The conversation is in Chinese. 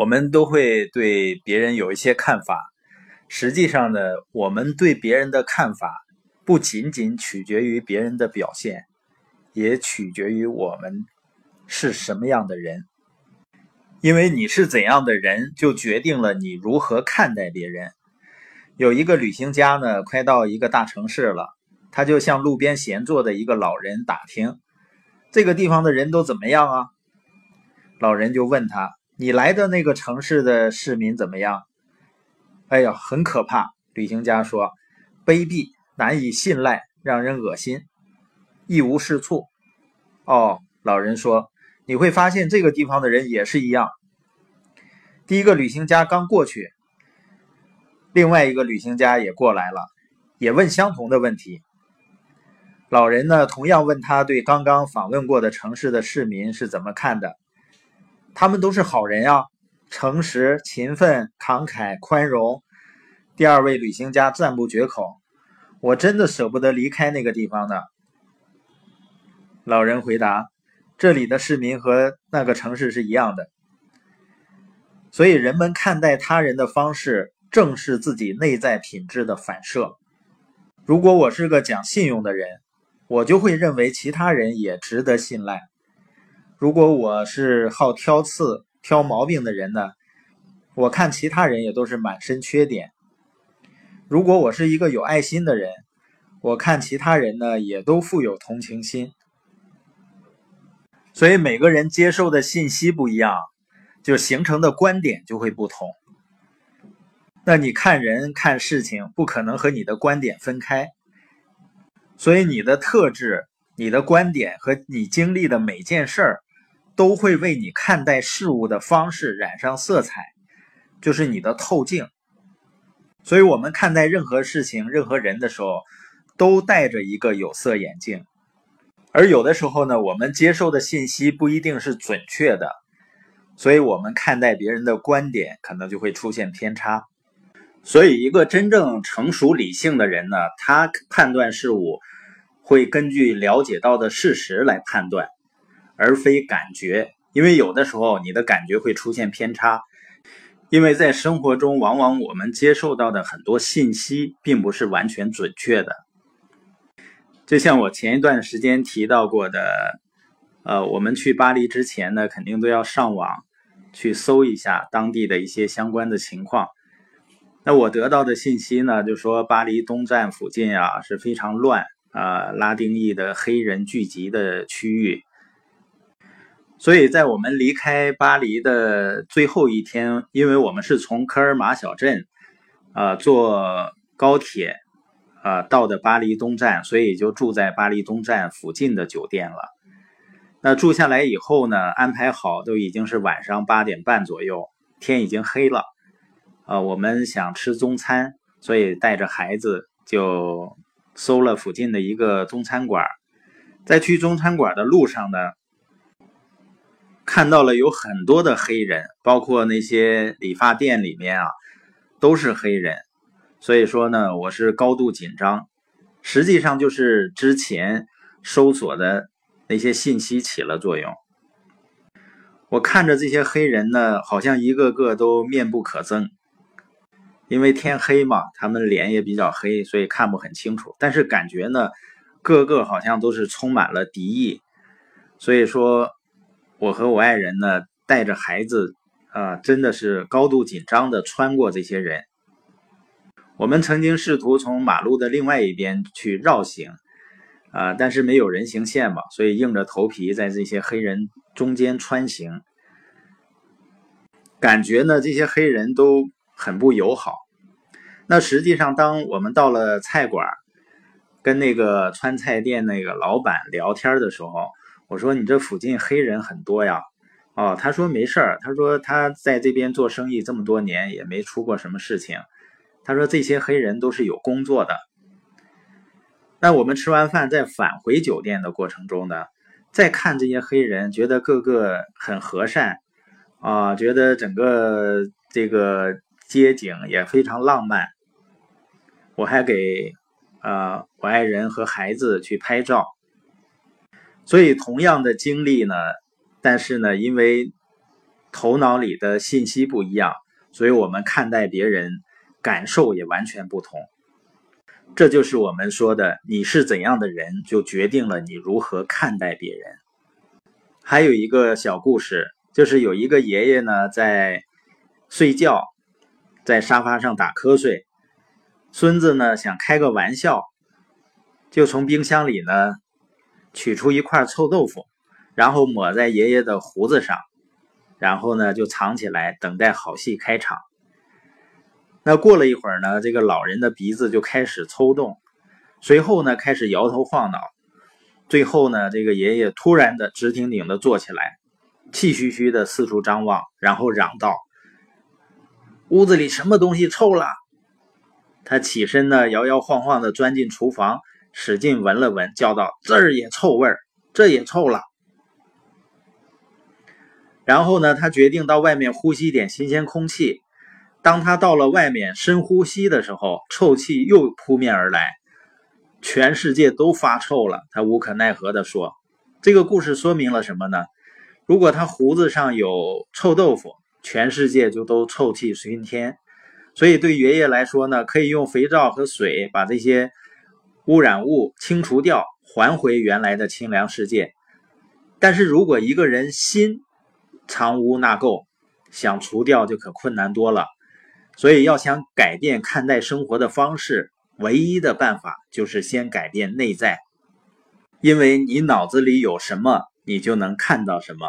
我们都会对别人有一些看法。实际上呢，我们对别人的看法不仅仅取决于别人的表现，也取决于我们是什么样的人。因为你是怎样的人，就决定了你如何看待别人。有一个旅行家呢，快到一个大城市了，他就向路边闲坐的一个老人打听：“这个地方的人都怎么样啊？”老人就问他：“你来的那个城市的市民怎么样？”“哎呀，很可怕。”旅行家说，“卑鄙，难以信赖，让人恶心，一无是处。”“哦。”老人说。你会发现这个地方的人也是一样。第一个旅行家刚过去，另外一个旅行家也过来了，也问相同的问题。老人呢，同样问他对刚刚访问过的城市的市民是怎么看的。他们都是好人啊，诚实、勤奋、慷慨、宽容。第二位旅行家赞不绝口：“我真的舍不得离开那个地方呢。”老人回答。这里的市民和那个城市是一样的，所以人们看待他人的方式正是自己内在品质的反射。如果我是个讲信用的人，我就会认为其他人也值得信赖；如果我是好挑刺、挑毛病的人呢，我看其他人也都是满身缺点；如果我是一个有爱心的人，我看其他人呢也都富有同情心。所以每个人接受的信息不一样，就形成的观点就会不同。那你看人看事情，不可能和你的观点分开。所以你的特质、你的观点和你经历的每件事儿，都会为你看待事物的方式染上色彩，就是你的透镜。所以我们看待任何事情、任何人的时候，都戴着一个有色眼镜。而有的时候呢，我们接受的信息不一定是准确的，所以我们看待别人的观点可能就会出现偏差。所以，一个真正成熟理性的人呢，他判断事物会根据了解到的事实来判断，而非感觉。因为有的时候你的感觉会出现偏差，因为在生活中，往往我们接受到的很多信息并不是完全准确的。就像我前一段时间提到过的，呃，我们去巴黎之前呢，肯定都要上网去搜一下当地的一些相关的情况。那我得到的信息呢，就说巴黎东站附近啊是非常乱啊，拉丁裔的黑人聚集的区域。所以在我们离开巴黎的最后一天，因为我们是从科尔马小镇啊坐高铁。啊，到的巴黎东站，所以就住在巴黎东站附近的酒店了。那住下来以后呢，安排好都已经是晚上八点半左右，天已经黑了。呃，我们想吃中餐，所以带着孩子就搜了附近的一个中餐馆。在去中餐馆的路上呢，看到了有很多的黑人，包括那些理发店里面啊，都是黑人。所以说呢，我是高度紧张，实际上就是之前搜索的那些信息起了作用。我看着这些黑人呢，好像一个个都面不可憎，因为天黑嘛，他们脸也比较黑，所以看不很清楚。但是感觉呢，个个好像都是充满了敌意。所以说，我和我爱人呢，带着孩子啊，真的是高度紧张的穿过这些人。我们曾经试图从马路的另外一边去绕行，啊，但是没有人行线嘛，所以硬着头皮在这些黑人中间穿行。感觉呢，这些黑人都很不友好。那实际上，当我们到了菜馆，跟那个川菜店那个老板聊天的时候，我说：“你这附近黑人很多呀？”哦，他说：“没事儿，他说他在这边做生意这么多年，也没出过什么事情。”他说：“这些黑人都是有工作的。”那我们吃完饭在返回酒店的过程中呢，再看这些黑人，觉得个个很和善啊，觉得整个这个街景也非常浪漫。我还给啊我爱人和孩子去拍照。所以同样的经历呢，但是呢，因为头脑里的信息不一样，所以我们看待别人感受也完全不同。这就是我们说的，你是怎样的人，就决定了你如何看待别人。还有一个小故事，就是有一个爷爷呢在睡觉，在沙发上打瞌睡，孙子呢想开个玩笑，就从冰箱里呢取出一块臭豆腐，然后抹在爷爷的胡子上。然后呢，就藏起来，等待好戏开场。那过了一会儿呢，这个老人的鼻子就开始抽动，随后呢，开始摇头晃脑，最后呢，这个爷爷突然的直挺挺的坐起来，气吁吁的四处张望，然后嚷道：“屋子里什么东西臭了？”他起身呢，摇摇晃晃的钻进厨房，使劲闻了闻，叫道：“这儿也臭味儿，这也臭了。”然后呢，他决定到外面呼吸点新鲜空气。当他到了外面深呼吸的时候，臭气又扑面而来，全世界都发臭了。他无可奈何地说：“这个故事说明了什么呢？如果他胡子上有臭豆腐，全世界就都臭气熏天。所以对爷爷来说呢，可以用肥皂和水把这些污染物清除掉，还回原来的清凉世界。但是如果一个人心……藏污纳垢，想除掉就可困难多了。所以要想改变看待生活的方式，唯一的办法就是先改变内在。因为你脑子里有什么，你就能看到什么。